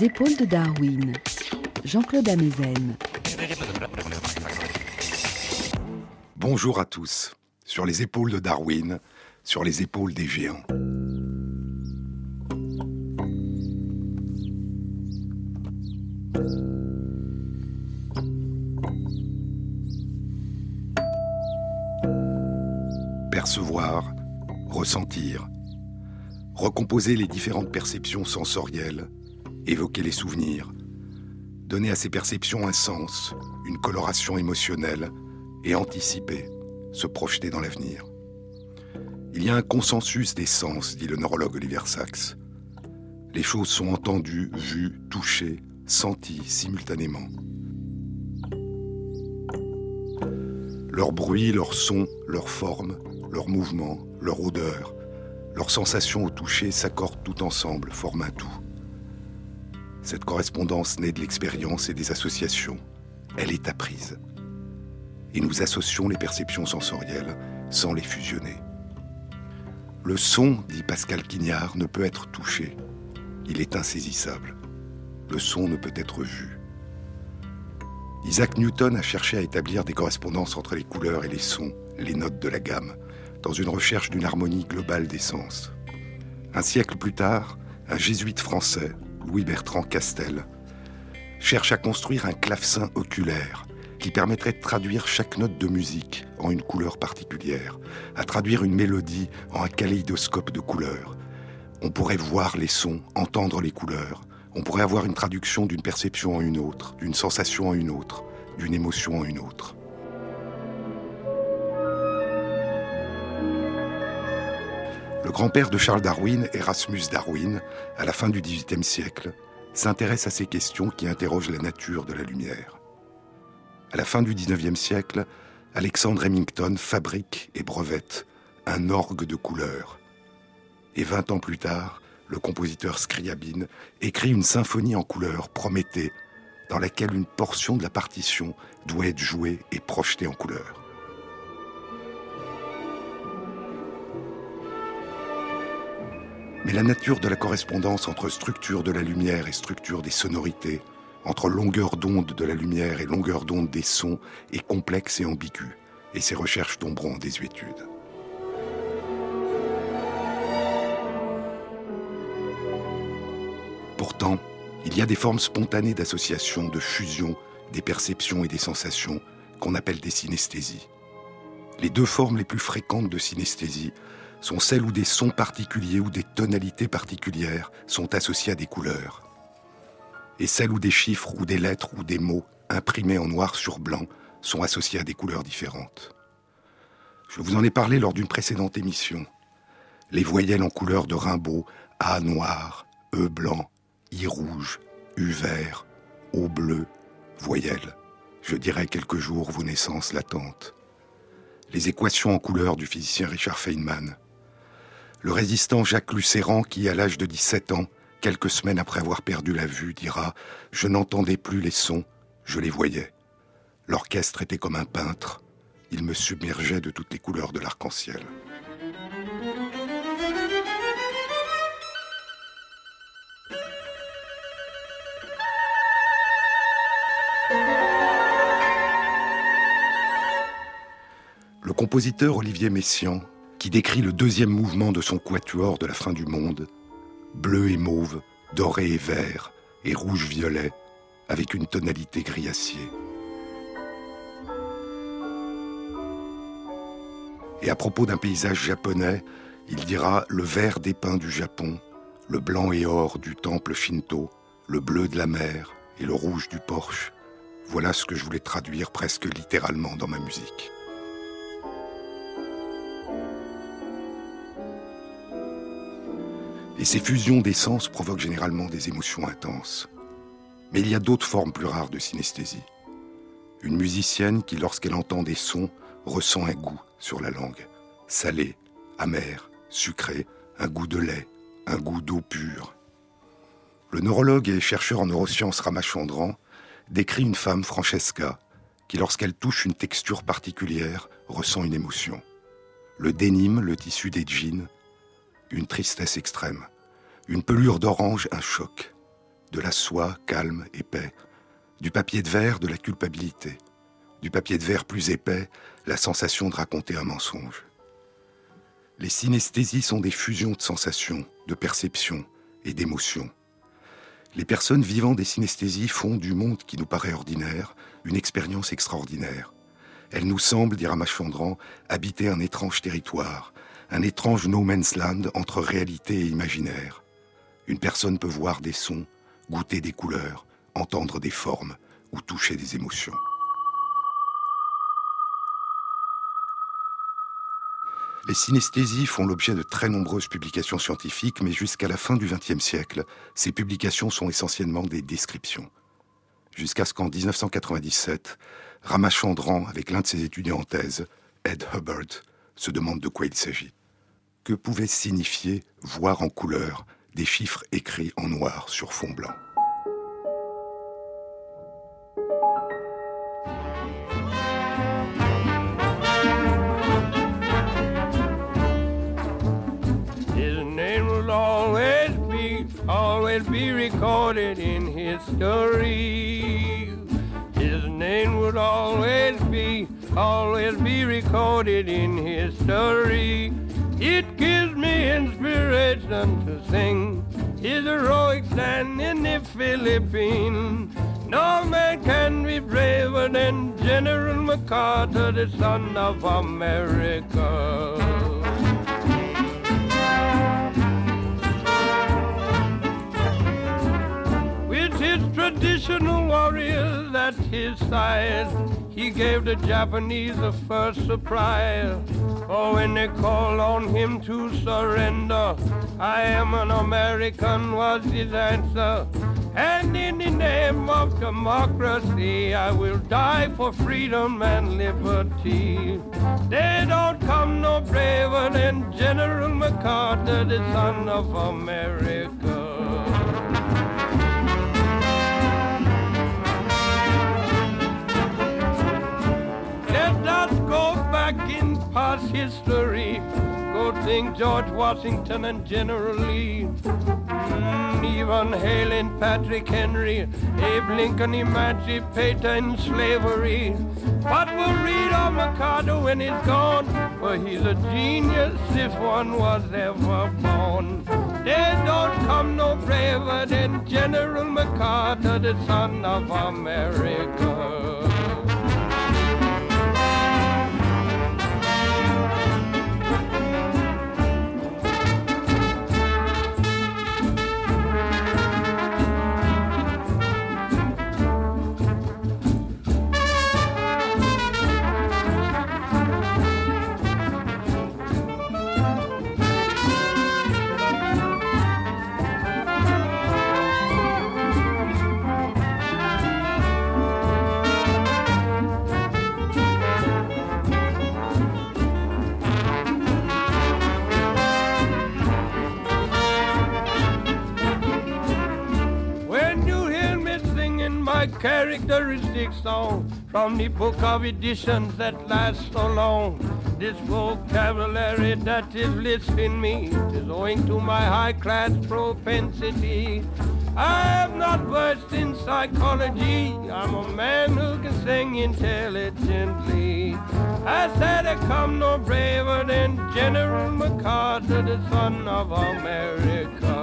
Épaules de Darwin, Jean-Claude Amezen. Bonjour à tous. Sur les épaules de Darwin, sur les épaules des géants. Percevoir, ressentir, recomposer les différentes perceptions sensorielles, évoquer les souvenirs, donner à ces perceptions un sens, une coloration émotionnelle, et anticiper, se projeter dans l'avenir. Il y a un consensus des sens, dit le neurologue Oliver Sacks. Les choses sont entendues, vues, touchées, senties simultanément. Leur bruit, leur son, leur forme, leur mouvement, leur odeur, leurs sensations au toucher s'accordent tout ensemble, forment un tout. Cette correspondance naît de l'expérience et des associations. Elle est apprise. Et nous associons les perceptions sensorielles sans les fusionner. Le son, dit Pascal Quignard, ne peut être touché. Il est insaisissable. Le son ne peut être vu. Isaac Newton a cherché à établir des correspondances entre les couleurs et les sons, les notes de la gamme, dans une recherche d'une harmonie globale des sens. Un siècle plus tard, un jésuite français, Louis Bertrand Castel, cherche à construire un clavecin oculaire qui permettrait de traduire chaque note de musique en une couleur particulière, à traduire une mélodie en un kaléidoscope de couleurs. On pourrait voir les sons, entendre les couleurs, on pourrait avoir une traduction d'une perception en une autre, d'une sensation en une autre, d'une émotion en une autre. Le grand-père de Charles Darwin, Erasmus Darwin, à la fin du XVIIIe siècle, s'intéresse à ces questions qui interrogent la nature de la lumière. À la fin du XIXe siècle, Alexandre Remington fabrique et brevette un orgue de couleurs. Et vingt ans plus tard, le compositeur Scriabine écrit une symphonie en couleurs, Prométhée, dans laquelle une portion de la partition doit être jouée et projetée en couleurs. Mais la nature de la correspondance entre structure de la lumière et structure des sonorités, entre longueur d'onde de la lumière et longueur d'onde des sons, est complexe et ambiguë, et ces recherches tomberont en désuétude. Pourtant, il y a des formes spontanées d'association, de fusion des perceptions et des sensations qu'on appelle des synesthésies. Les deux formes les plus fréquentes de synesthésie sont celles où des sons particuliers ou des tonalités particulières sont associés à des couleurs. Et celles où des chiffres ou des lettres ou des mots imprimés en noir sur blanc sont associés à des couleurs différentes. Je vous en ai parlé lors d'une précédente émission. Les voyelles en couleur de Rimbaud, A noir, E blanc, I rouge, U vert, O bleu, voyelles. Je dirais quelques jours vos naissances latentes. Les équations en couleur du physicien Richard Feynman, le résistant Jacques Lucéran, qui, à l'âge de 17 ans, quelques semaines après avoir perdu la vue, dira ⁇ Je n'entendais plus les sons, je les voyais. L'orchestre était comme un peintre, il me submergeait de toutes les couleurs de l'arc-en-ciel. Le compositeur Olivier Messiaen qui décrit le deuxième mouvement de son quatuor de la fin du monde, bleu et mauve, doré et vert, et rouge-violet, avec une tonalité gris-acier. Et à propos d'un paysage japonais, il dira le vert des pins du Japon, le blanc et or du temple Shinto, le bleu de la mer et le rouge du Porsche. Voilà ce que je voulais traduire presque littéralement dans ma musique. Et ces fusions d'essence provoquent généralement des émotions intenses. Mais il y a d'autres formes plus rares de synesthésie. Une musicienne qui, lorsqu'elle entend des sons, ressent un goût sur la langue. Salé, amer, sucré, un goût de lait, un goût d'eau pure. Le neurologue et chercheur en neurosciences Ramachandran décrit une femme, Francesca, qui, lorsqu'elle touche une texture particulière, ressent une émotion. Le dénime, le tissu des jeans, une tristesse extrême. Une pelure d'orange, un choc. de la soie, calme, épais, du papier de verre, de la culpabilité, du papier de verre plus épais, la sensation de raconter un mensonge. Les synesthésies sont des fusions de sensations, de perceptions et d'émotions. Les personnes vivant des synesthésies font du monde qui nous paraît ordinaire une expérience extraordinaire. Elles nous semblent, dit Ramachandran, habiter un étrange territoire, un étrange no man's land entre réalité et imaginaire. Une personne peut voir des sons, goûter des couleurs, entendre des formes ou toucher des émotions. Les synesthésies font l'objet de très nombreuses publications scientifiques, mais jusqu'à la fin du XXe siècle, ces publications sont essentiellement des descriptions. Jusqu'à ce qu'en 1997, Ramachandran, avec l'un de ses étudiants en thèse, Ed Hubbard, se demande de quoi il s'agit. Que pouvait signifier voir en couleur des chiffres écrits en noir sur fond blanc always be recorded in history. His name would always be, always be recorded in history. It gives me inspiration to sing his heroic stand in the Philippines. No man can be braver than General MacArthur, the son of America. With his traditional warriors at his side. He gave the Japanese a first surprise. Oh, when they called on him to surrender, I am an American was his answer. And in the name of democracy, I will die for freedom and liberty. They don't come no braver than General MacArthur, the son of America. Past history. Go think George Washington and General Lee. Mm, even hailing Patrick Henry, Abe Lincoln emancipating slavery. But we'll read of McCarter when he's gone, for he's a genius if one was ever born. There don't come no braver than General MacArthur, the son of America. Characteristic song from the book of editions that last so long. This vocabulary that is listening me is owing to my high class propensity. I am not versed in psychology. I'm a man who can sing intelligently. I said I come no braver than General MacArthur, the son of America.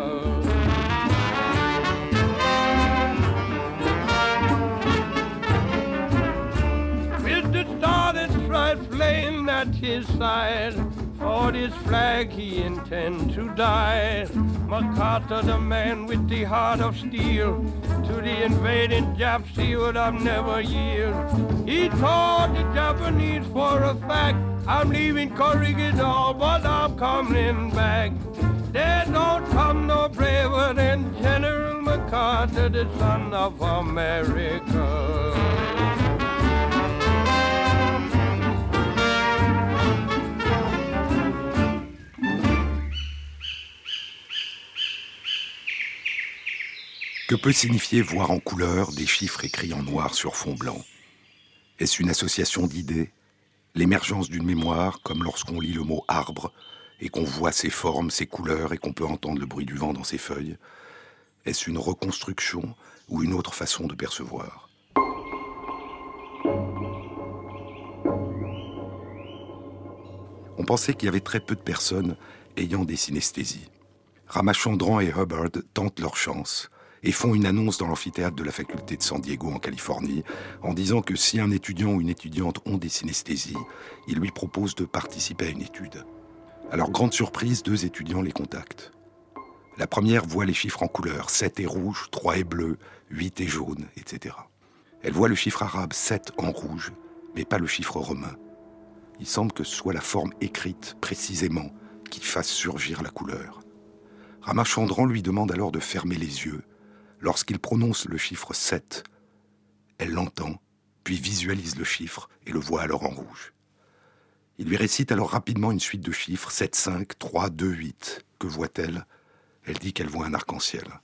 Bright flame at his side. For this flag he intend to die. MacArthur, the man with the heart of steel, to the invading Japs he would have never yield. He told the Japanese for a fact, I'm leaving Corregidor, but I'm coming back. There don't come no braver than General MacArthur, the son of America. Que peut signifier voir en couleur des chiffres écrits en noir sur fond blanc. Est-ce une association d'idées L'émergence d'une mémoire, comme lorsqu'on lit le mot arbre et qu'on voit ses formes, ses couleurs et qu'on peut entendre le bruit du vent dans ses feuilles? Est-ce une reconstruction ou une autre façon de percevoir? On pensait qu'il y avait très peu de personnes ayant des synesthésies. Ramachandran et Hubbard tentent leur chance et font une annonce dans l'amphithéâtre de la faculté de San Diego en Californie en disant que si un étudiant ou une étudiante ont des synesthésies, ils lui proposent de participer à une étude. Alors grande surprise, deux étudiants les contactent. La première voit les chiffres en couleur, 7 est rouge, 3 est bleu, 8 est jaune, etc. Elle voit le chiffre arabe 7 en rouge, mais pas le chiffre romain. Il semble que ce soit la forme écrite précisément qui fasse surgir la couleur. Ramachandran lui demande alors de fermer les yeux Lorsqu'il prononce le chiffre 7, elle l'entend, puis visualise le chiffre et le voit alors en rouge. Il lui récite alors rapidement une suite de chiffres 7, 5, 3, 2, 8. Que voit-elle? Elle dit qu'elle voit un arc-en-ciel.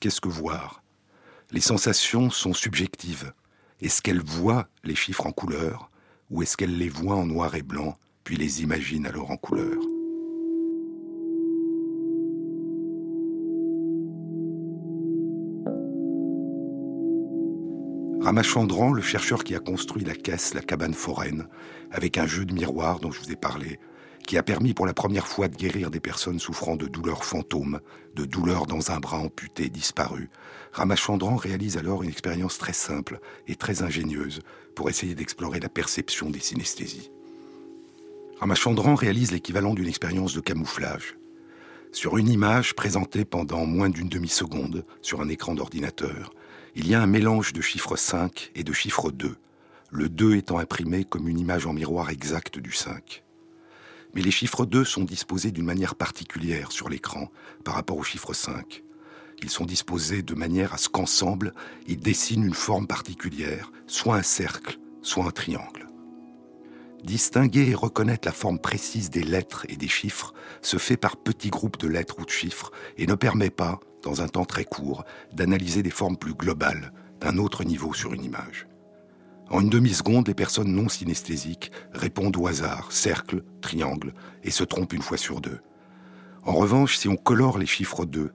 Qu'est-ce que voir? Les sensations sont subjectives. Est-ce qu'elle voit les chiffres en couleur ou est-ce qu'elle les voit en noir et blanc puis les imagine alors en couleur? Ramachandran, le chercheur qui a construit la caisse, la cabane foraine, avec un jeu de miroir dont je vous ai parlé, qui a permis pour la première fois de guérir des personnes souffrant de douleurs fantômes, de douleurs dans un bras amputé, disparu. Ramachandran réalise alors une expérience très simple et très ingénieuse pour essayer d'explorer la perception des synesthésies. Ramachandran réalise l'équivalent d'une expérience de camouflage. Sur une image présentée pendant moins d'une demi-seconde sur un écran d'ordinateur, il y a un mélange de chiffre 5 et de chiffre 2, le 2 étant imprimé comme une image en miroir exacte du 5. Mais les chiffres 2 sont disposés d'une manière particulière sur l'écran par rapport au chiffre 5. Ils sont disposés de manière à ce qu'ensemble, ils dessinent une forme particulière, soit un cercle, soit un triangle. Distinguer et reconnaître la forme précise des lettres et des chiffres se fait par petits groupes de lettres ou de chiffres et ne permet pas, dans un temps très court, d'analyser des formes plus globales, d'un autre niveau sur une image. En une demi-seconde, les personnes non synesthésiques répondent au hasard, cercle, triangle, et se trompent une fois sur deux. En revanche, si on colore les chiffres 2,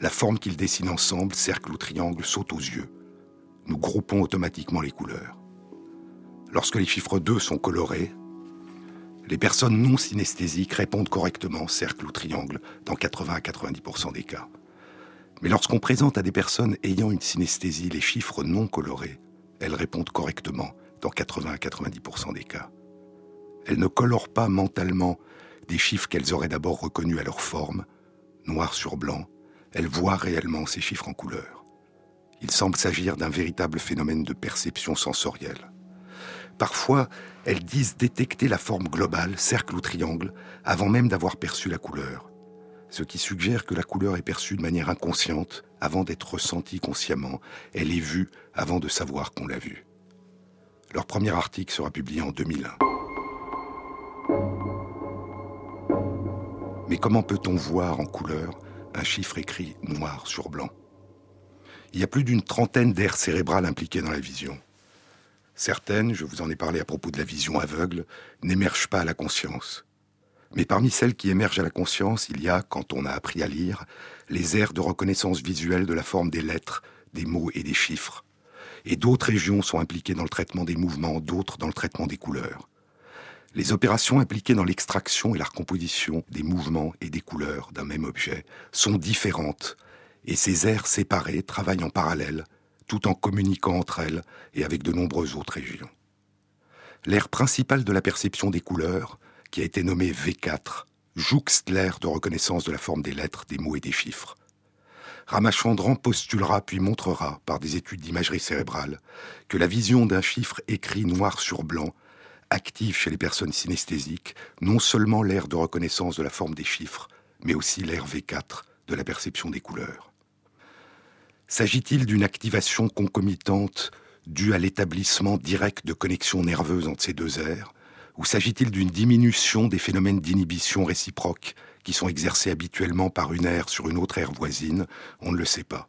la forme qu'ils dessinent ensemble, cercle ou triangle, saute aux yeux. Nous groupons automatiquement les couleurs. Lorsque les chiffres 2 sont colorés, les personnes non synesthésiques répondent correctement, cercle ou triangle, dans 80 à 90% des cas. Mais lorsqu'on présente à des personnes ayant une synesthésie les chiffres non colorés, elles répondent correctement dans 80 à 90% des cas. Elles ne colorent pas mentalement des chiffres qu'elles auraient d'abord reconnus à leur forme, noir sur blanc, elles voient réellement ces chiffres en couleur. Il semble s'agir d'un véritable phénomène de perception sensorielle. Parfois, elles disent détecter la forme globale, cercle ou triangle, avant même d'avoir perçu la couleur ce qui suggère que la couleur est perçue de manière inconsciente avant d'être ressentie consciemment. Elle est vue avant de savoir qu'on l'a vue. Leur premier article sera publié en 2001. Mais comment peut-on voir en couleur un chiffre écrit noir sur blanc? Il y a plus d'une trentaine d'aires cérébrales impliquées dans la vision. Certaines, je vous en ai parlé à propos de la vision aveugle, n'émergent pas à la conscience. Mais parmi celles qui émergent à la conscience, il y a, quand on a appris à lire, les aires de reconnaissance visuelle de la forme des lettres, des mots et des chiffres. Et d'autres régions sont impliquées dans le traitement des mouvements, d'autres dans le traitement des couleurs. Les opérations impliquées dans l'extraction et la recomposition des mouvements et des couleurs d'un même objet sont différentes, et ces aires séparées travaillent en parallèle, tout en communiquant entre elles et avec de nombreuses autres régions. L'aire principale de la perception des couleurs, qui a été nommé V4, jouxte l'air de reconnaissance de la forme des lettres, des mots et des chiffres. Ramachandran postulera puis montrera, par des études d'imagerie cérébrale, que la vision d'un chiffre écrit noir sur blanc active chez les personnes synesthésiques non seulement l'air de reconnaissance de la forme des chiffres, mais aussi l'air V4 de la perception des couleurs. S'agit-il d'une activation concomitante due à l'établissement direct de connexions nerveuses entre ces deux airs, ou s'agit-il d'une diminution des phénomènes d'inhibition réciproque qui sont exercés habituellement par une aire sur une autre aire voisine? On ne le sait pas.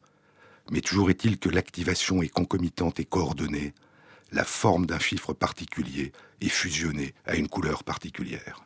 Mais toujours est-il que l'activation est concomitante et coordonnée, la forme d'un chiffre particulier est fusionnée à une couleur particulière.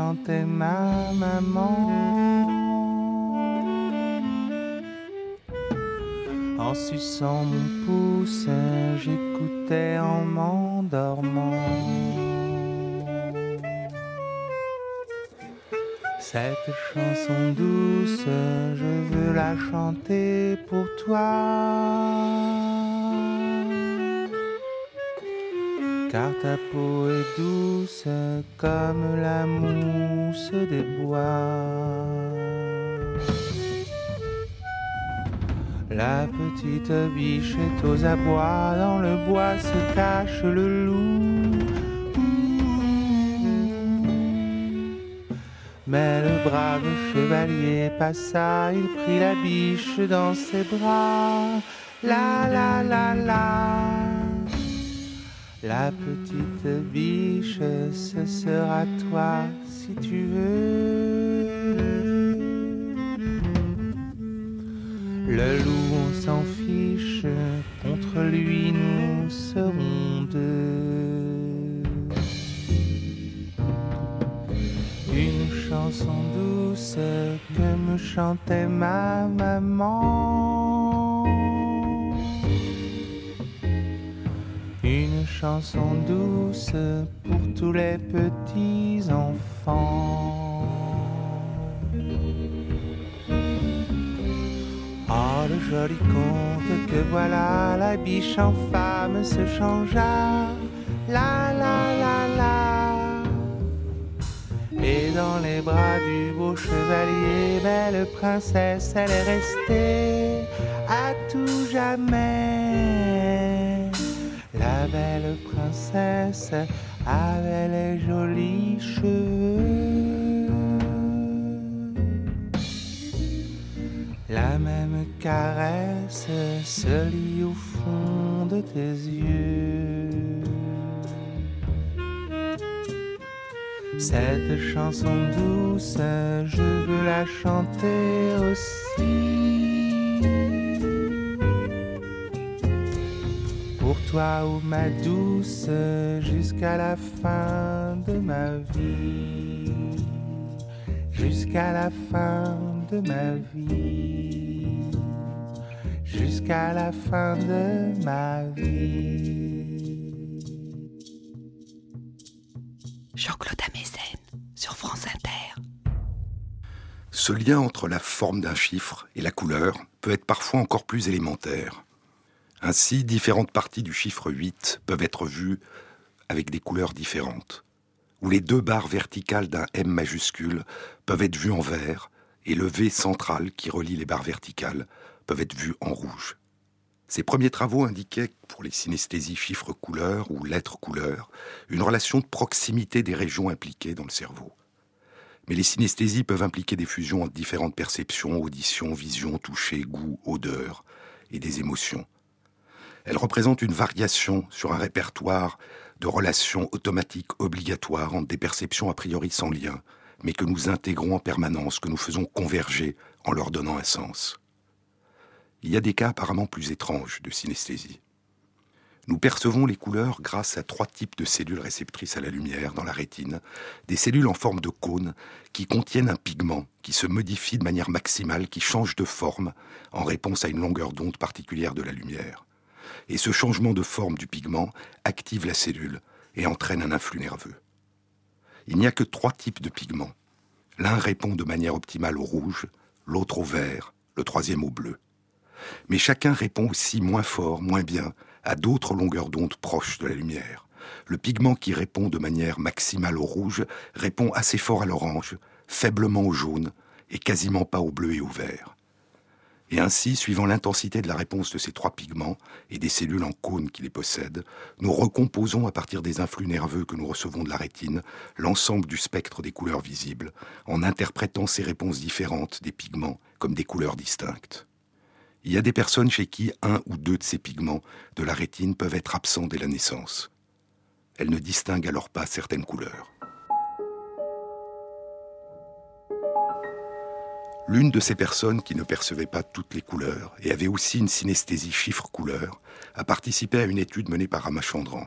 Chantait ma maman. En suçant mon pouce, j'écoutais en m'endormant. Cette chanson douce, je veux la chanter pour toi. Car ta peau est douce comme la mousse des bois. La petite biche est aux abois, dans le bois se cache le loup. Mais le brave chevalier passa, il prit la biche dans ses bras. La la la la. La petite biche, ce sera toi si tu veux. Le loup, on s'en fiche, contre lui nous serons deux. Une chanson douce que me chantait ma maman. Chanson douce pour tous les petits enfants. Oh, le joli conte que voilà, la biche en femme se changea. La la la la. Et dans les bras du beau chevalier, belle princesse, elle est restée à tout jamais. La belle princesse avait les jolis cheveux. La même caresse se lit au fond de tes yeux. Cette chanson douce, je veux la chanter aussi. Toi, ou ma douce, jusqu'à la fin de ma vie. Jusqu'à la fin de ma vie. Jusqu'à la fin de ma vie. Jean-Claude Amezen sur France Inter. Ce lien entre la forme d'un chiffre et la couleur peut être parfois encore plus élémentaire. Ainsi, différentes parties du chiffre 8 peuvent être vues avec des couleurs différentes, où les deux barres verticales d'un M majuscule peuvent être vues en vert et le V central qui relie les barres verticales peuvent être vues en rouge. Ces premiers travaux indiquaient, pour les synesthésies chiffres-couleurs ou lettres-couleurs, une relation de proximité des régions impliquées dans le cerveau. Mais les synesthésies peuvent impliquer des fusions entre différentes perceptions, audition, vision, toucher, goût, odeur et des émotions. Elle représente une variation sur un répertoire de relations automatiques obligatoires entre des perceptions a priori sans lien, mais que nous intégrons en permanence, que nous faisons converger en leur donnant un sens. Il y a des cas apparemment plus étranges de synesthésie. Nous percevons les couleurs grâce à trois types de cellules réceptrices à la lumière dans la rétine, des cellules en forme de cône qui contiennent un pigment qui se modifie de manière maximale, qui change de forme en réponse à une longueur d'onde particulière de la lumière et ce changement de forme du pigment active la cellule et entraîne un influx nerveux. Il n'y a que trois types de pigments. L'un répond de manière optimale au rouge, l'autre au vert, le troisième au bleu. Mais chacun répond aussi moins fort, moins bien, à d'autres longueurs d'onde proches de la lumière. Le pigment qui répond de manière maximale au rouge répond assez fort à l'orange, faiblement au jaune et quasiment pas au bleu et au vert. Et ainsi, suivant l'intensité de la réponse de ces trois pigments et des cellules en cône qui les possèdent, nous recomposons à partir des influx nerveux que nous recevons de la rétine l'ensemble du spectre des couleurs visibles, en interprétant ces réponses différentes des pigments comme des couleurs distinctes. Il y a des personnes chez qui un ou deux de ces pigments de la rétine peuvent être absents dès la naissance. Elles ne distinguent alors pas certaines couleurs. L'une de ces personnes qui ne percevait pas toutes les couleurs et avait aussi une synesthésie chiffre-couleur a participé à une étude menée par Ramachandran.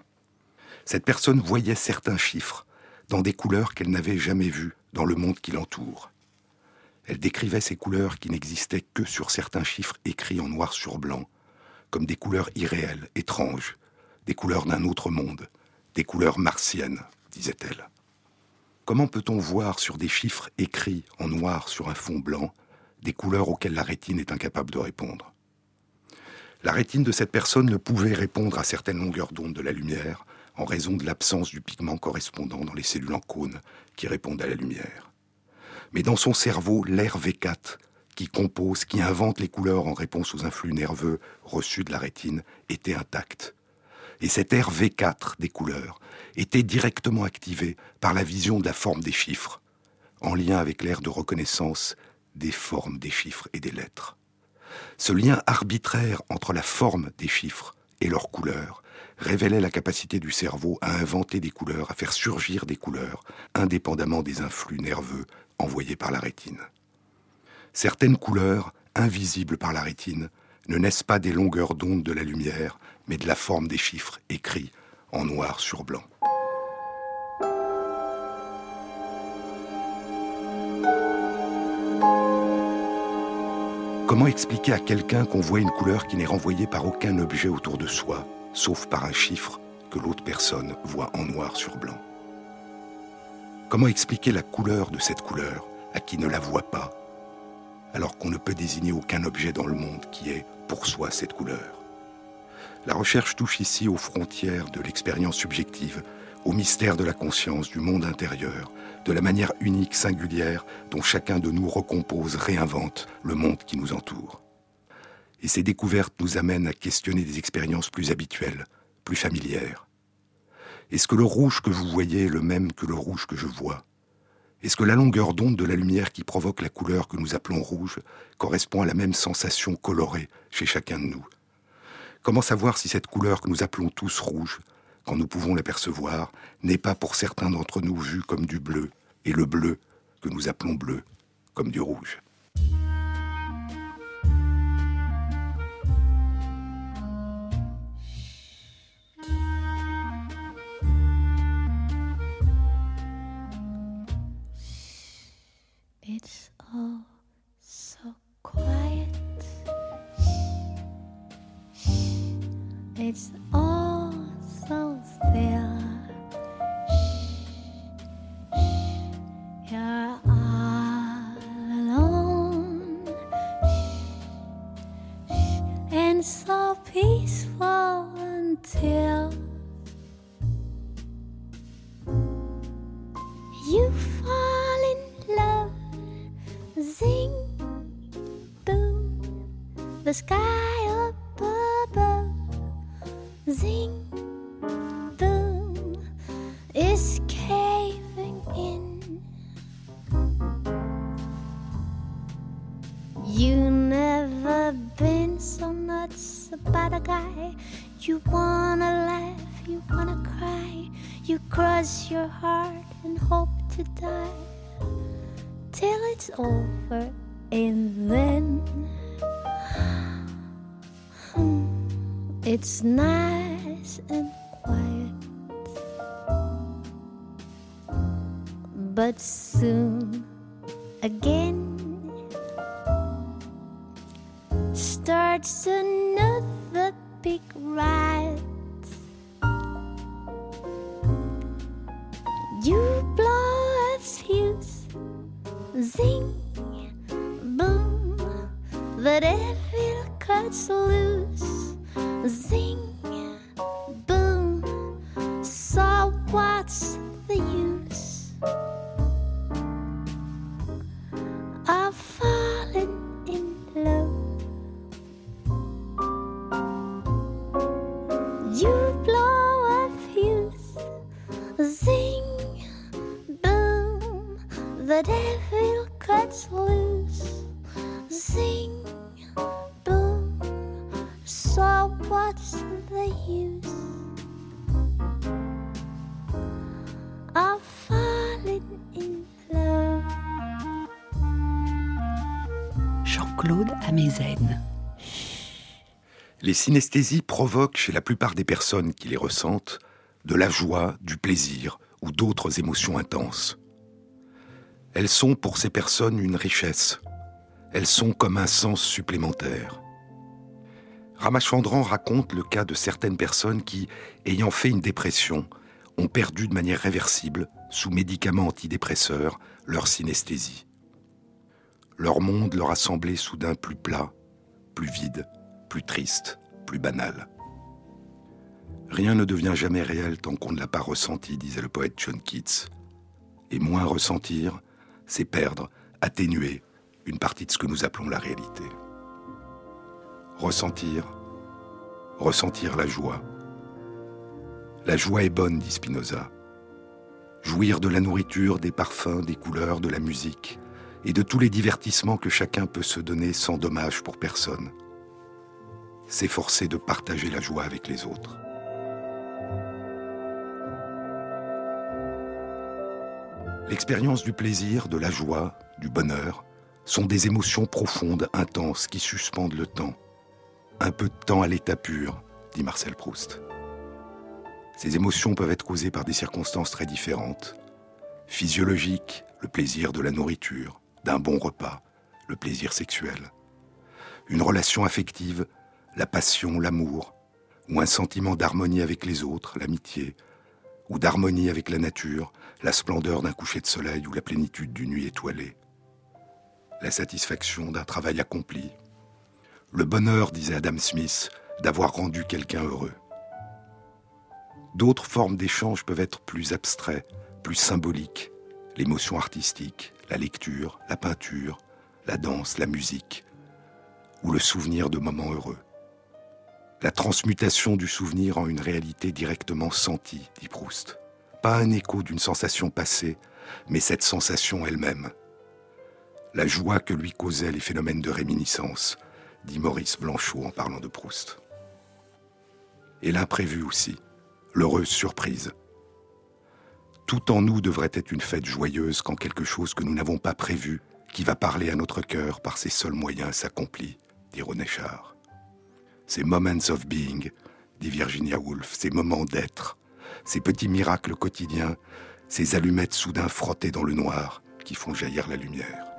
Cette personne voyait certains chiffres dans des couleurs qu'elle n'avait jamais vues dans le monde qui l'entoure. Elle décrivait ces couleurs qui n'existaient que sur certains chiffres écrits en noir sur blanc, comme des couleurs irréelles, étranges, des couleurs d'un autre monde, des couleurs martiennes, disait-elle. Comment peut-on voir sur des chiffres écrits en noir sur un fond blanc des couleurs auxquelles la rétine est incapable de répondre? La rétine de cette personne ne pouvait répondre à certaines longueurs d'onde de la lumière en raison de l'absence du pigment correspondant dans les cellules en cône qui répondent à la lumière. Mais dans son cerveau, l'air V4, qui compose, qui invente les couleurs en réponse aux influx nerveux reçus de la rétine, était intact. Et cet air V4 des couleurs était directement activé par la vision de la forme des chiffres, en lien avec l'air de reconnaissance des formes des chiffres et des lettres. Ce lien arbitraire entre la forme des chiffres et leurs couleurs révélait la capacité du cerveau à inventer des couleurs, à faire surgir des couleurs, indépendamment des influx nerveux envoyés par la rétine. Certaines couleurs, invisibles par la rétine, ne naissent pas des longueurs d'onde de la lumière, mais de la forme des chiffres écrits en noir sur blanc. Comment expliquer à quelqu'un qu'on voit une couleur qui n'est renvoyée par aucun objet autour de soi, sauf par un chiffre que l'autre personne voit en noir sur blanc? Comment expliquer la couleur de cette couleur à qui ne la voit pas, alors qu'on ne peut désigner aucun objet dans le monde qui est pour soi cette couleur? La recherche touche ici aux frontières de l'expérience subjective, au mystère de la conscience, du monde intérieur, de la manière unique, singulière dont chacun de nous recompose, réinvente le monde qui nous entoure. Et ces découvertes nous amènent à questionner des expériences plus habituelles, plus familières. Est-ce que le rouge que vous voyez est le même que le rouge que je vois? Est-ce que la longueur d'onde de la lumière qui provoque la couleur que nous appelons rouge correspond à la même sensation colorée chez chacun de nous? Comment savoir si cette couleur que nous appelons tous rouge quand nous pouvons l'apercevoir, n'est pas pour certains d'entre nous vu comme du bleu, et le bleu, que nous appelons bleu, comme du rouge? It's all so still. You're all alone and so peaceful until you fall in love. Zing, boom, the sky over and then. It's nice and quiet but soon so what's the use? Of falling in love? Jean-Claude Amezen. Les synesthésies provoquent chez la plupart des personnes qui les ressentent de la joie, du plaisir ou d'autres émotions intenses. Elles sont pour ces personnes une richesse. Elles sont comme un sens supplémentaire. Ramachandran raconte le cas de certaines personnes qui, ayant fait une dépression, ont perdu de manière réversible, sous médicaments antidépresseurs, leur synesthésie. Leur monde leur a semblé soudain plus plat, plus vide, plus triste, plus banal. Rien ne devient jamais réel tant qu'on ne l'a pas ressenti, disait le poète John Keats. Et moins ressentir, c'est perdre, atténuer une partie de ce que nous appelons la réalité. Ressentir, ressentir la joie. La joie est bonne, dit Spinoza. Jouir de la nourriture, des parfums, des couleurs, de la musique, et de tous les divertissements que chacun peut se donner sans dommage pour personne. S'efforcer de partager la joie avec les autres. L'expérience du plaisir, de la joie, du bonheur, sont des émotions profondes, intenses, qui suspendent le temps. Un peu de temps à l'état pur, dit Marcel Proust. Ces émotions peuvent être causées par des circonstances très différentes. Physiologiques, le plaisir de la nourriture, d'un bon repas, le plaisir sexuel. Une relation affective, la passion, l'amour, ou un sentiment d'harmonie avec les autres, l'amitié, ou d'harmonie avec la nature, la splendeur d'un coucher de soleil ou la plénitude d'une nuit étoilée. La satisfaction d'un travail accompli. Le bonheur, disait Adam Smith, d'avoir rendu quelqu'un heureux. D'autres formes d'échange peuvent être plus abstraits, plus symboliques, l'émotion artistique, la lecture, la peinture, la danse, la musique, ou le souvenir de moments heureux. La transmutation du souvenir en une réalité directement sentie, dit Proust. Pas un écho d'une sensation passée, mais cette sensation elle-même. La joie que lui causaient les phénomènes de réminiscence, dit Maurice Blanchot en parlant de Proust. Et l'imprévu aussi, l'heureuse surprise, tout en nous devrait être une fête joyeuse quand quelque chose que nous n'avons pas prévu, qui va parler à notre cœur par ses seuls moyens, s'accomplit, dit René Char. Ces moments of being, dit Virginia Woolf, ces moments d'être, ces petits miracles quotidiens, ces allumettes soudain frottées dans le noir qui font jaillir la lumière.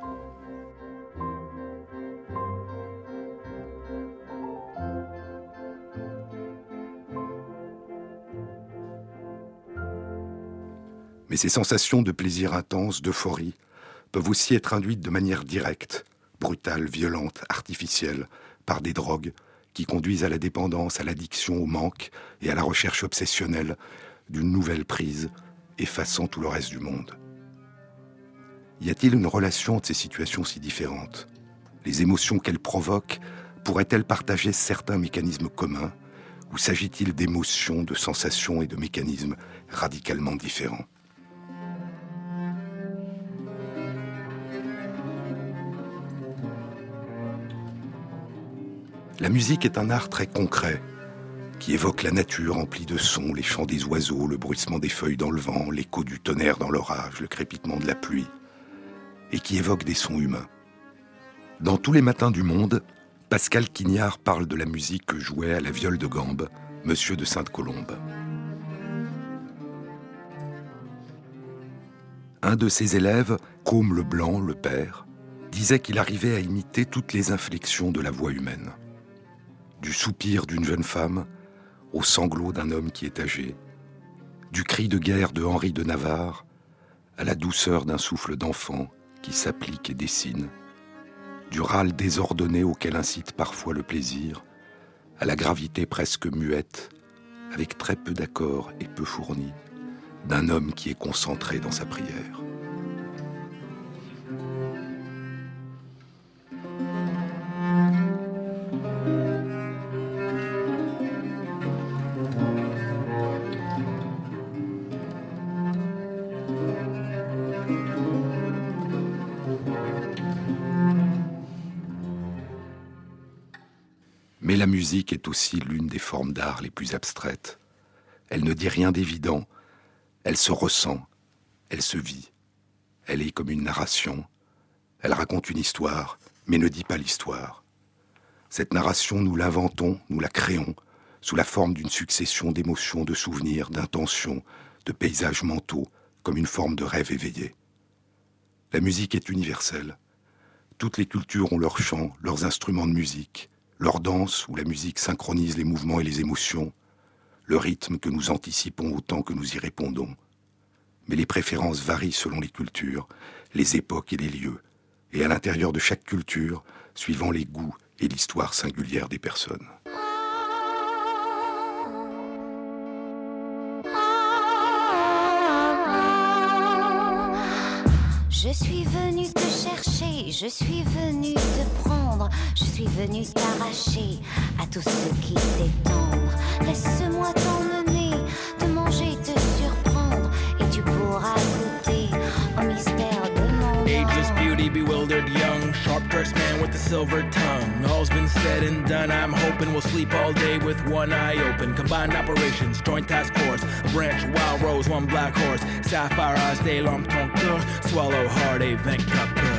Mais ces sensations de plaisir intense, d'euphorie, peuvent aussi être induites de manière directe, brutale, violente, artificielle, par des drogues qui conduisent à la dépendance, à l'addiction, au manque et à la recherche obsessionnelle d'une nouvelle prise, effaçant tout le reste du monde. Y a-t-il une relation entre ces situations si différentes? Les émotions qu'elles provoquent pourraient-elles partager certains mécanismes communs? Ou s'agit-il d'émotions, de sensations et de mécanismes radicalement différents? La musique est un art très concret, qui évoque la nature emplie de sons, les chants des oiseaux, le bruissement des feuilles dans le vent, l'écho du tonnerre dans l'orage, le crépitement de la pluie, et qui évoque des sons humains. Dans tous les matins du monde, Pascal Quignard parle de la musique que jouait à la viole de gambe Monsieur de Sainte-Colombe. Un de ses élèves, Côme Leblanc, le père, disait qu'il arrivait à imiter toutes les inflexions de la voix humaine du soupir d'une jeune femme au sanglot d'un homme qui est âgé, du cri de guerre de Henri de Navarre à la douceur d'un souffle d'enfant qui s'applique et dessine, du râle désordonné auquel incite parfois le plaisir, à la gravité presque muette, avec très peu d'accords et peu fournis, d'un homme qui est concentré dans sa prière. Aussi l'une des formes d'art les plus abstraites. Elle ne dit rien d'évident, elle se ressent, elle se vit. Elle est comme une narration, elle raconte une histoire, mais ne dit pas l'histoire. Cette narration, nous l'inventons, nous la créons, sous la forme d'une succession d'émotions, de souvenirs, d'intentions, de paysages mentaux, comme une forme de rêve éveillé. La musique est universelle. Toutes les cultures ont leurs chants, leurs instruments de musique, leur danse où la musique synchronise les mouvements et les émotions, le rythme que nous anticipons autant que nous y répondons. Mais les préférences varient selon les cultures, les époques et les lieux, et à l'intérieur de chaque culture, suivant les goûts et l'histoire singulière des personnes. Je suis venu te chercher, je suis venu te prendre, je suis venu t'arracher à tout ce qui t'est tendre. Laisse-moi t'emmener, te manger, te surprendre, et tu pourras goûter au mystère de mon Ageless beauty, bewildered young, sharp dressed man with a silver tongue. All's been said and done. I'm hoping we'll sleep all day with one eye open. Combined operations, joint task force, a branch, wild rose, one black horse. Sapphire eyes, day long ton cœur. Swallow hard, a vent cup.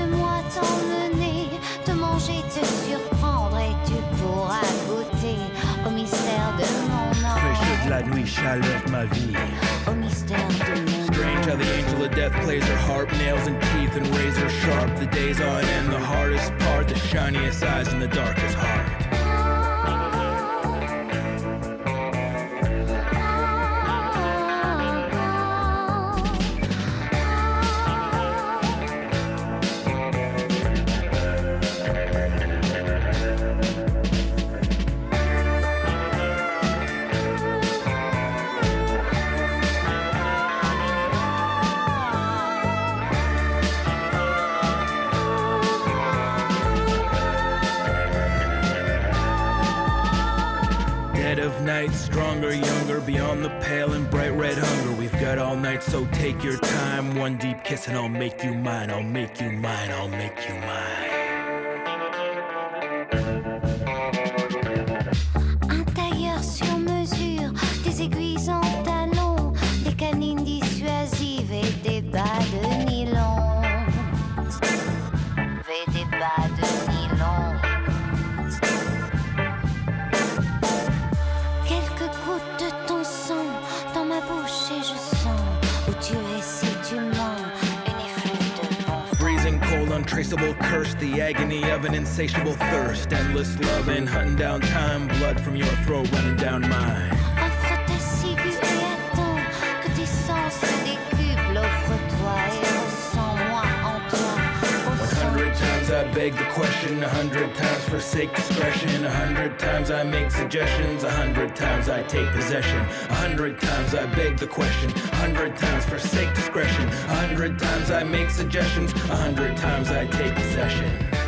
Laisse-moi t'emmener, te manger, te surprendre, et tu pourras goûter au mystère de mon Fraîcheur de la nuit, chaleur de ma vie. Au mystère de mon Strange how the angel of death plays her harp, nails and teeth and razor sharp. The days on end, the hardest part, the shiniest eyes and the darkest heart. So take your time. One deep kiss and I'll make you mine, I'll make you mine, I'll make you mine. Endless loving, hunting down time, blood from your throat running down mine. I beg the question, a hundred times forsake discretion, a hundred times I make suggestions, a hundred times I take possession, a hundred times I beg the question, a hundred times forsake discretion, a hundred times I make suggestions, a hundred times I take possession.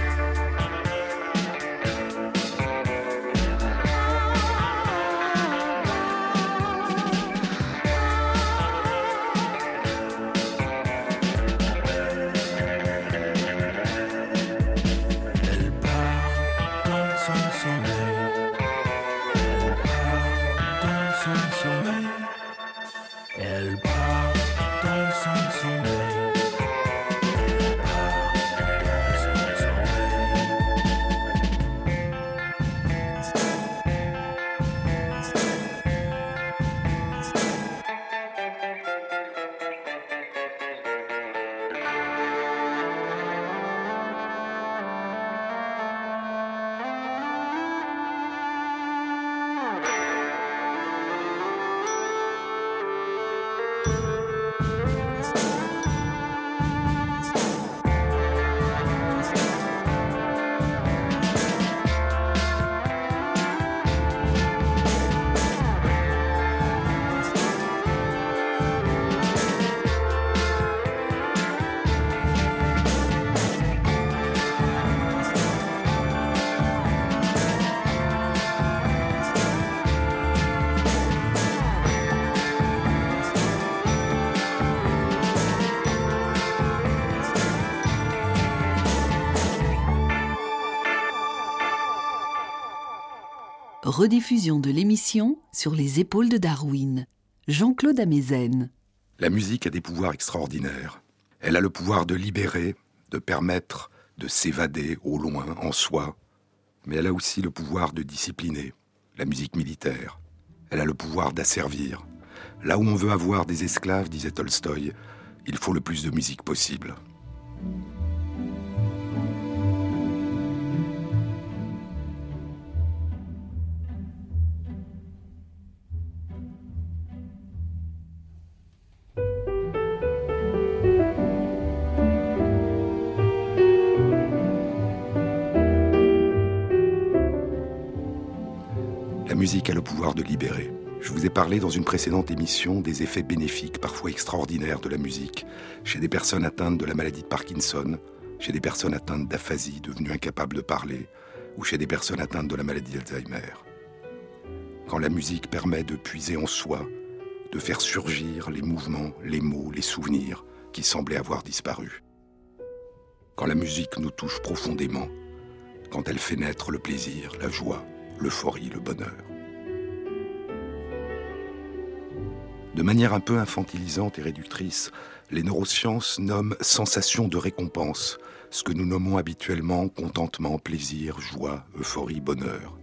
Rediffusion de l'émission sur les épaules de Darwin. Jean-Claude Amezen. La musique a des pouvoirs extraordinaires. Elle a le pouvoir de libérer, de permettre de s'évader au loin, en soi, mais elle a aussi le pouvoir de discipliner. la musique militaire. Elle a le pouvoir d'asservir. Là où on veut avoir des esclaves, disait Tolstoï, il faut le plus de musique possible. Je vous ai parlé dans une précédente émission des effets bénéfiques, parfois extraordinaires, de la musique chez des personnes atteintes de la maladie de Parkinson, chez des personnes atteintes d'aphasie, devenues incapables de parler, ou chez des personnes atteintes de la maladie d'Alzheimer. Quand la musique permet de puiser en soi, de faire surgir les mouvements, les mots, les souvenirs qui semblaient avoir disparu. Quand la musique nous touche profondément, quand elle fait naître le plaisir, la joie, l'euphorie, le bonheur. De manière un peu infantilisante et réductrice, les neurosciences nomment sensation de récompense, ce que nous nommons habituellement contentement, plaisir, joie, euphorie, bonheur.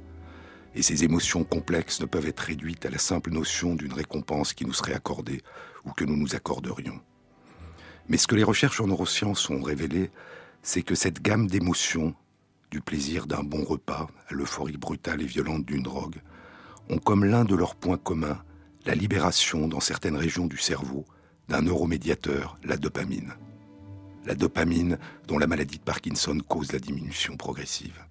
Et ces émotions complexes ne peuvent être réduites à la simple notion d'une récompense qui nous serait accordée ou que nous nous accorderions. Mais ce que les recherches en neurosciences ont révélé, c'est que cette gamme d'émotions, du plaisir d'un bon repas à l'euphorie brutale et violente d'une drogue, ont comme l'un de leurs points communs la libération dans certaines régions du cerveau d'un neuromédiateur, la dopamine. La dopamine dont la maladie de Parkinson cause la diminution progressive.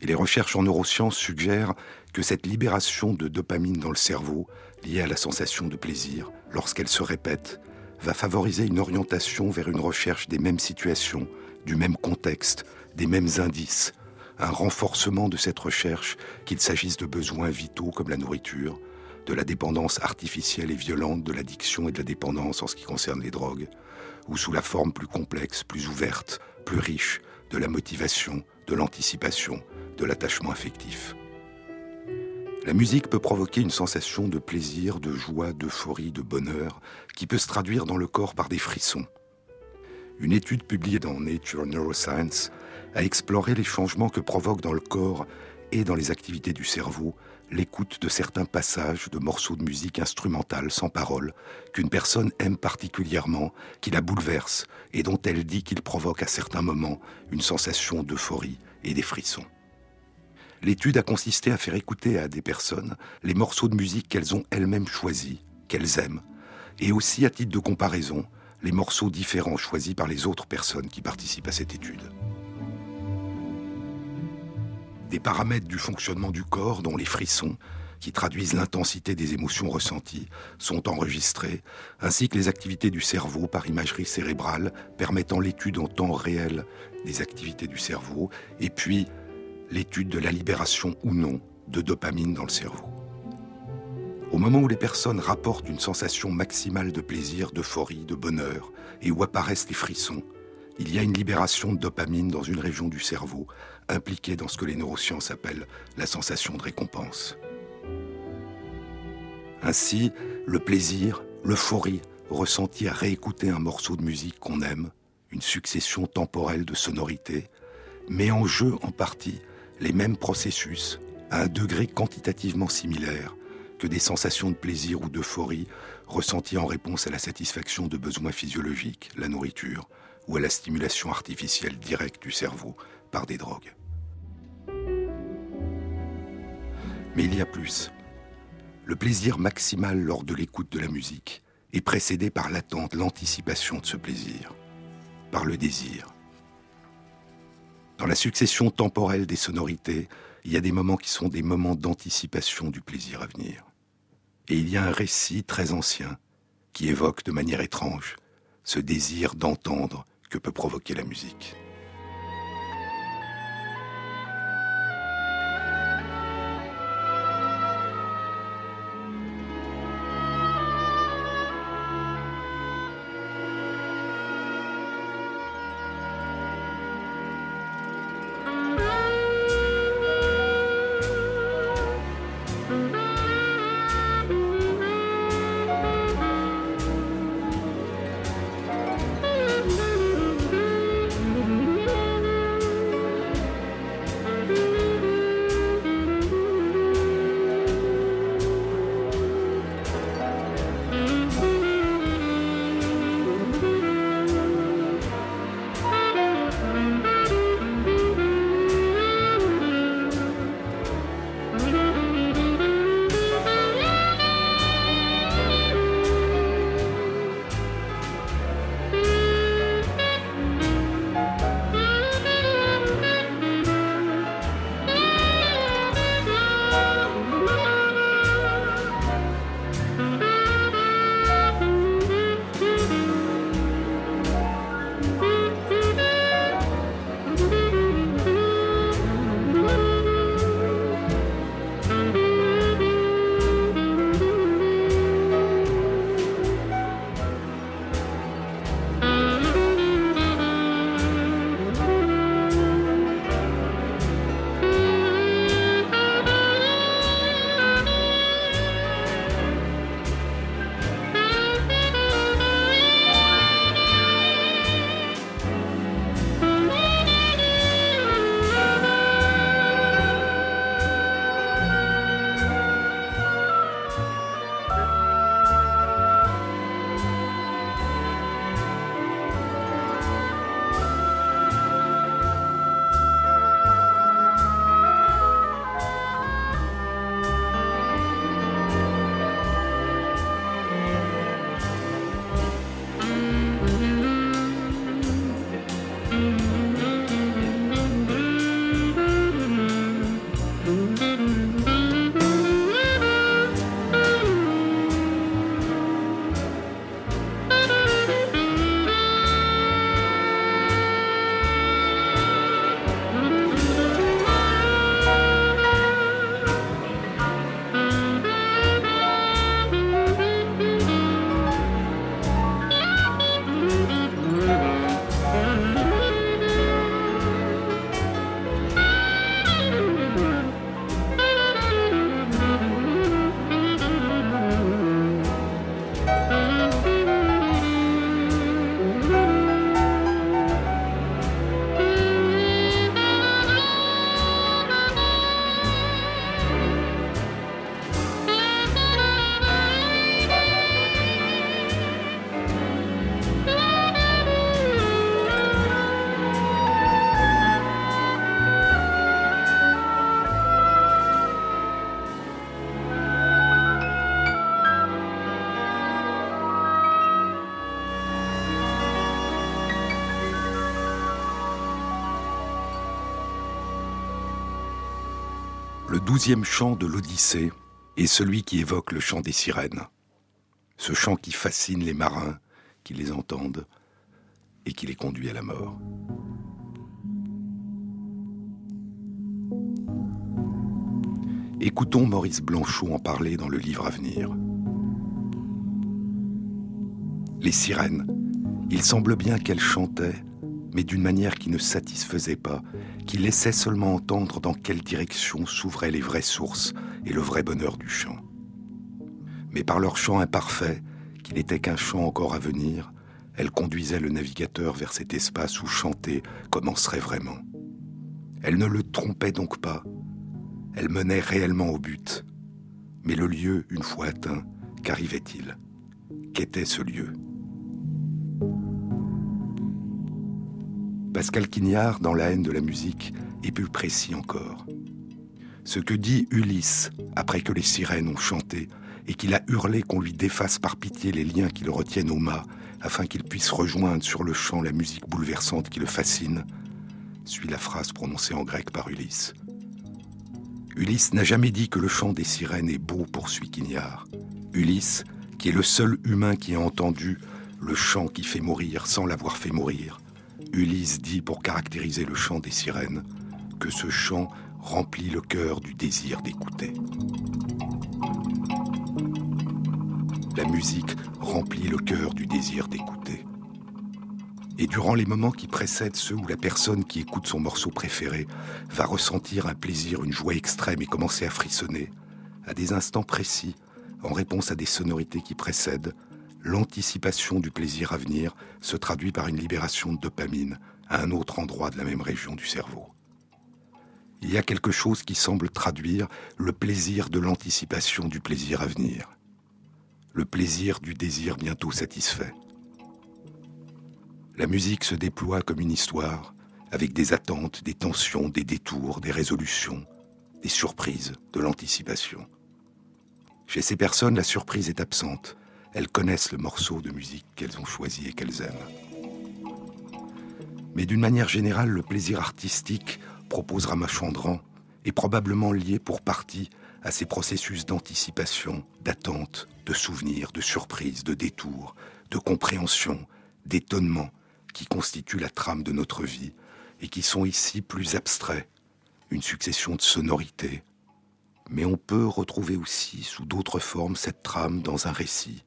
Et les recherches en neurosciences suggèrent que cette libération de dopamine dans le cerveau, liée à la sensation de plaisir, lorsqu'elle se répète, va favoriser une orientation vers une recherche des mêmes situations, du même contexte, des mêmes indices, un renforcement de cette recherche, qu'il s'agisse de besoins vitaux comme la nourriture, de la dépendance artificielle et violente de l'addiction et de la dépendance en ce qui concerne les drogues, ou sous la forme plus complexe, plus ouverte, plus riche de la motivation, de l'anticipation, de l'attachement affectif. La musique peut provoquer une sensation de plaisir, de joie, d'euphorie, de bonheur, qui peut se traduire dans le corps par des frissons. Une étude publiée dans Nature Neuroscience a exploré les changements que provoque dans le corps et dans les activités du cerveau l'écoute de certains passages de morceaux de musique instrumentale sans parole qu'une personne aime particulièrement, qui la bouleverse et dont elle dit qu'il provoque à certains moments une sensation d'euphorie et des frissons. L'étude a consisté à faire écouter à des personnes les morceaux de musique qu'elles ont elles-mêmes choisis, qu'elles aiment, et aussi à titre de comparaison, les morceaux différents choisis par les autres personnes qui participent à cette étude. Des paramètres du fonctionnement du corps, dont les frissons, qui traduisent l'intensité des émotions ressenties, sont enregistrés, ainsi que les activités du cerveau par imagerie cérébrale permettant l'étude en temps réel des activités du cerveau, et puis l'étude de la libération ou non de dopamine dans le cerveau. Au moment où les personnes rapportent une sensation maximale de plaisir, d'euphorie, de bonheur, et où apparaissent les frissons, il y a une libération de dopamine dans une région du cerveau impliquée dans ce que les neurosciences appellent la sensation de récompense. Ainsi, le plaisir, l'euphorie ressentie à réécouter un morceau de musique qu'on aime, une succession temporelle de sonorités, met en jeu en partie les mêmes processus à un degré quantitativement similaire que des sensations de plaisir ou d'euphorie ressenties en réponse à la satisfaction de besoins physiologiques, la nourriture, ou à la stimulation artificielle directe du cerveau par des drogues. Mais il y a plus. Le plaisir maximal lors de l'écoute de la musique est précédé par l'attente, l'anticipation de ce plaisir, par le désir. Dans la succession temporelle des sonorités, il y a des moments qui sont des moments d'anticipation du plaisir à venir. Et il y a un récit très ancien qui évoque de manière étrange ce désir d'entendre que peut provoquer la musique. Douzième chant de l'Odyssée est celui qui évoque le chant des sirènes. Ce chant qui fascine les marins qui les entendent et qui les conduit à la mort. Écoutons Maurice Blanchot en parler dans le livre à venir. Les sirènes, il semble bien qu'elles chantaient, mais d'une manière qui ne satisfaisait pas, qui laissait seulement entendre dans quelle direction s'ouvraient les vraies sources et le vrai bonheur du chant. Mais par leur chant imparfait, qui n'était qu'un chant encore à venir, elles conduisaient le navigateur vers cet espace où chanter commencerait vraiment. Elles ne le trompaient donc pas, elle menait réellement au but. Mais le lieu, une fois atteint, qu'arrivait-il? Qu'était ce lieu? Pascal Quignard, dans La haine de la musique, est plus précis encore. Ce que dit Ulysse, après que les sirènes ont chanté, et qu'il a hurlé qu'on lui défasse par pitié les liens qui le retiennent au mât, afin qu'il puisse rejoindre sur le chant la musique bouleversante qui le fascine, suit la phrase prononcée en grec par Ulysse. Ulysse n'a jamais dit que le chant des sirènes est beau, poursuit Quignard. Ulysse, qui est le seul humain qui a entendu le chant qui fait mourir sans l'avoir fait mourir, Ulysse dit pour caractériser le chant des sirènes que ce chant remplit le cœur du désir d'écouter. La musique remplit le cœur du désir d'écouter. Et durant les moments qui précèdent ceux où la personne qui écoute son morceau préféré va ressentir un plaisir, une joie extrême et commencer à frissonner, à des instants précis, en réponse à des sonorités qui précèdent, l'anticipation du plaisir à venir se traduit par une libération de dopamine à un autre endroit de la même région du cerveau. Il y a quelque chose qui semble traduire le plaisir de l'anticipation du plaisir à venir, le plaisir du désir bientôt satisfait. La musique se déploie comme une histoire, avec des attentes, des tensions, des détours, des résolutions, des surprises, de l'anticipation. Chez ces personnes, la surprise est absente. Elles connaissent le morceau de musique qu'elles ont choisi et qu'elles aiment. Mais d'une manière générale, le plaisir artistique, propose Ramachandran, est probablement lié pour partie à ces processus d'anticipation, d'attente, de souvenir, de surprise, de détour, de compréhension, d'étonnement, qui constituent la trame de notre vie et qui sont ici plus abstraits, une succession de sonorités. Mais on peut retrouver aussi sous d'autres formes cette trame dans un récit,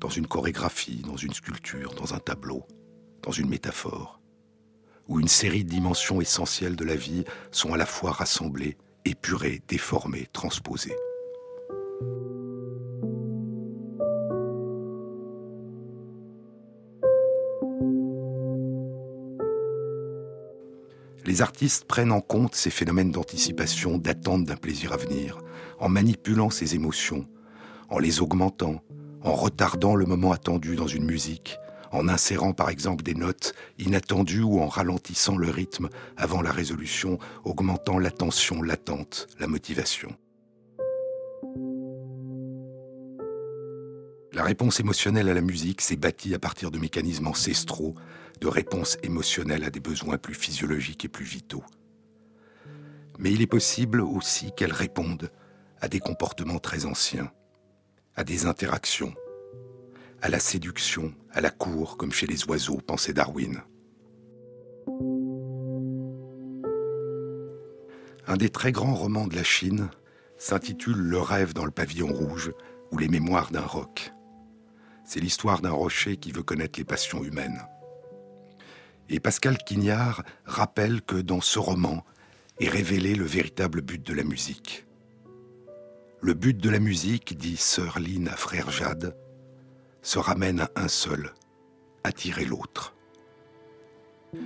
dans une chorégraphie, dans une sculpture, dans un tableau, dans une métaphore, où une série de dimensions essentielles de la vie sont à la fois rassemblées, épurées, déformées, transposées. les artistes prennent en compte ces phénomènes d'anticipation, d'attente d'un plaisir à venir, en manipulant ces émotions, en les augmentant, en retardant le moment attendu dans une musique, en insérant par exemple des notes inattendues ou en ralentissant le rythme avant la résolution, augmentant l'attention latente, la motivation. La réponse émotionnelle à la musique s'est bâtie à partir de mécanismes ancestraux de réponses émotionnelles à des besoins plus physiologiques et plus vitaux. Mais il est possible aussi qu'elles répondent à des comportements très anciens, à des interactions, à la séduction, à la cour, comme chez les oiseaux, pensait Darwin. Un des très grands romans de la Chine s'intitule Le rêve dans le pavillon rouge ou les mémoires d'un roc. C'est l'histoire d'un rocher qui veut connaître les passions humaines. Et Pascal Quignard rappelle que dans ce roman est révélé le véritable but de la musique. Le but de la musique, dit sœur Lynn à frère Jade, se ramène à un seul, attirer l'autre.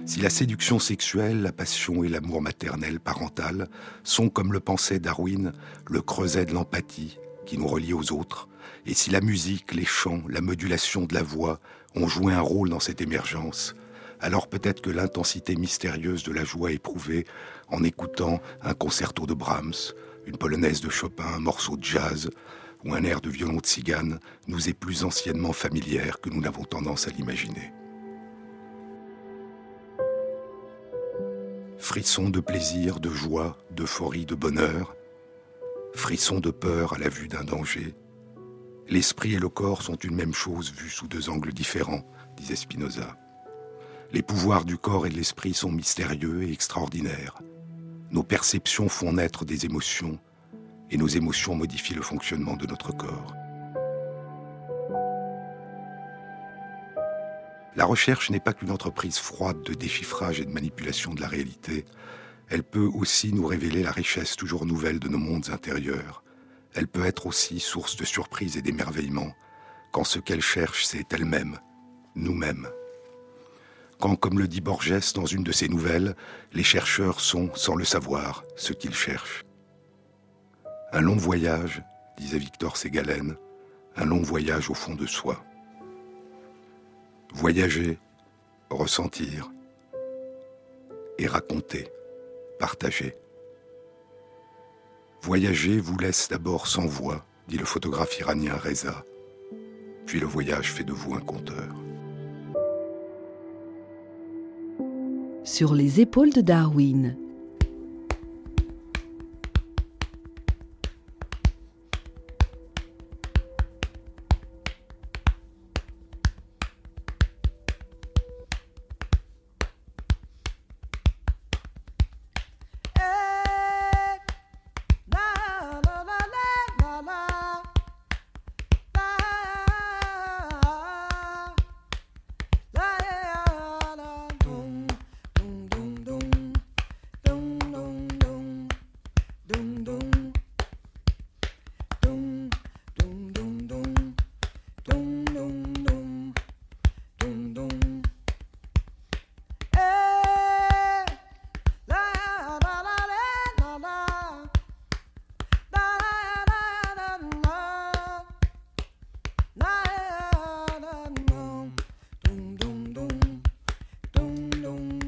Si la séduction sexuelle, la passion et l'amour maternel parental sont, comme le pensait Darwin, le creuset de l'empathie qui nous relie aux autres, et si la musique, les chants, la modulation de la voix ont joué un rôle dans cette émergence, alors peut-être que l'intensité mystérieuse de la joie éprouvée en écoutant un concerto de Brahms, une polonaise de Chopin, un morceau de jazz ou un air de violon de cigane nous est plus anciennement familière que nous n'avons tendance à l'imaginer. Frissons de plaisir, de joie, d'euphorie, de bonheur, frisson de peur à la vue d'un danger. L'esprit et le corps sont une même chose vue sous deux angles différents, disait Spinoza. Les pouvoirs du corps et de l'esprit sont mystérieux et extraordinaires. Nos perceptions font naître des émotions, et nos émotions modifient le fonctionnement de notre corps. La recherche n'est pas qu'une entreprise froide de déchiffrage et de manipulation de la réalité, elle peut aussi nous révéler la richesse toujours nouvelle de nos mondes intérieurs. Elle peut être aussi source de surprise et d'émerveillement, quand ce qu'elle cherche, c'est elle-même, nous-mêmes. Quand, comme le dit Borges dans une de ses nouvelles, les chercheurs sont, sans le savoir, ce qu'ils cherchent. Un long voyage, disait Victor Ségalen, un long voyage au fond de soi. Voyager, ressentir et raconter, partager. Voyager vous laisse d'abord sans voix, dit le photographe iranien Reza, puis le voyage fait de vous un conteur. Sur les épaules de Darwin, Dum, dum.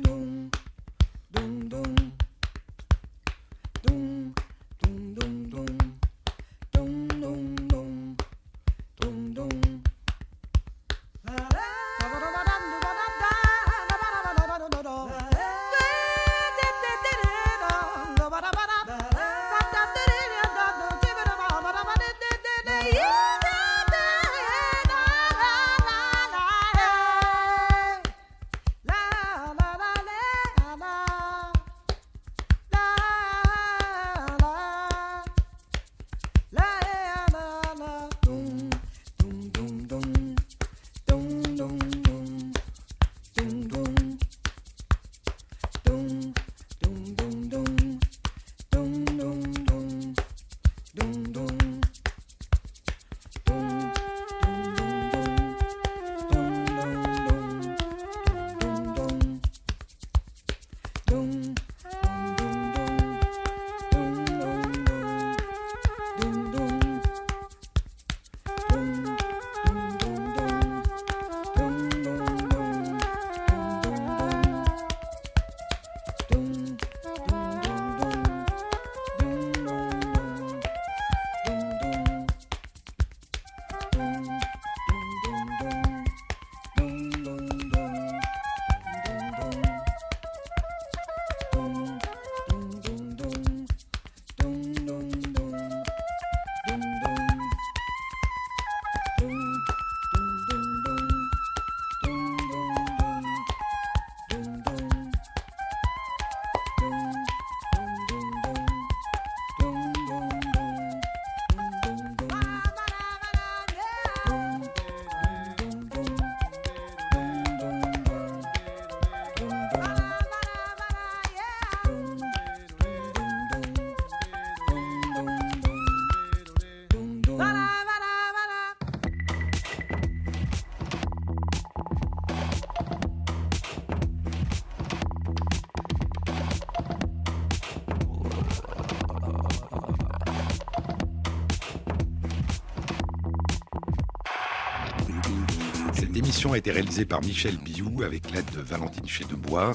A été réalisée par Michel Biou avec l'aide de Valentine Chédebois.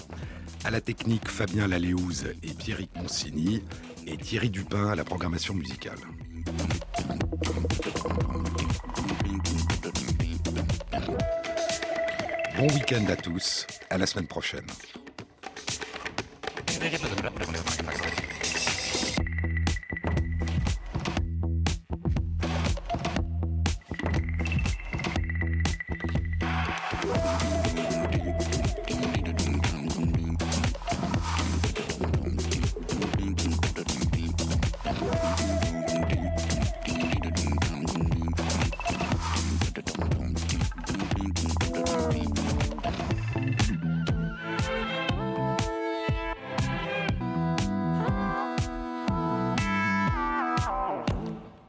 À la technique, Fabien Laléouze et Pierrick Monsigny. Et Thierry Dupin à la programmation musicale. Bon week-end à tous. À la semaine prochaine.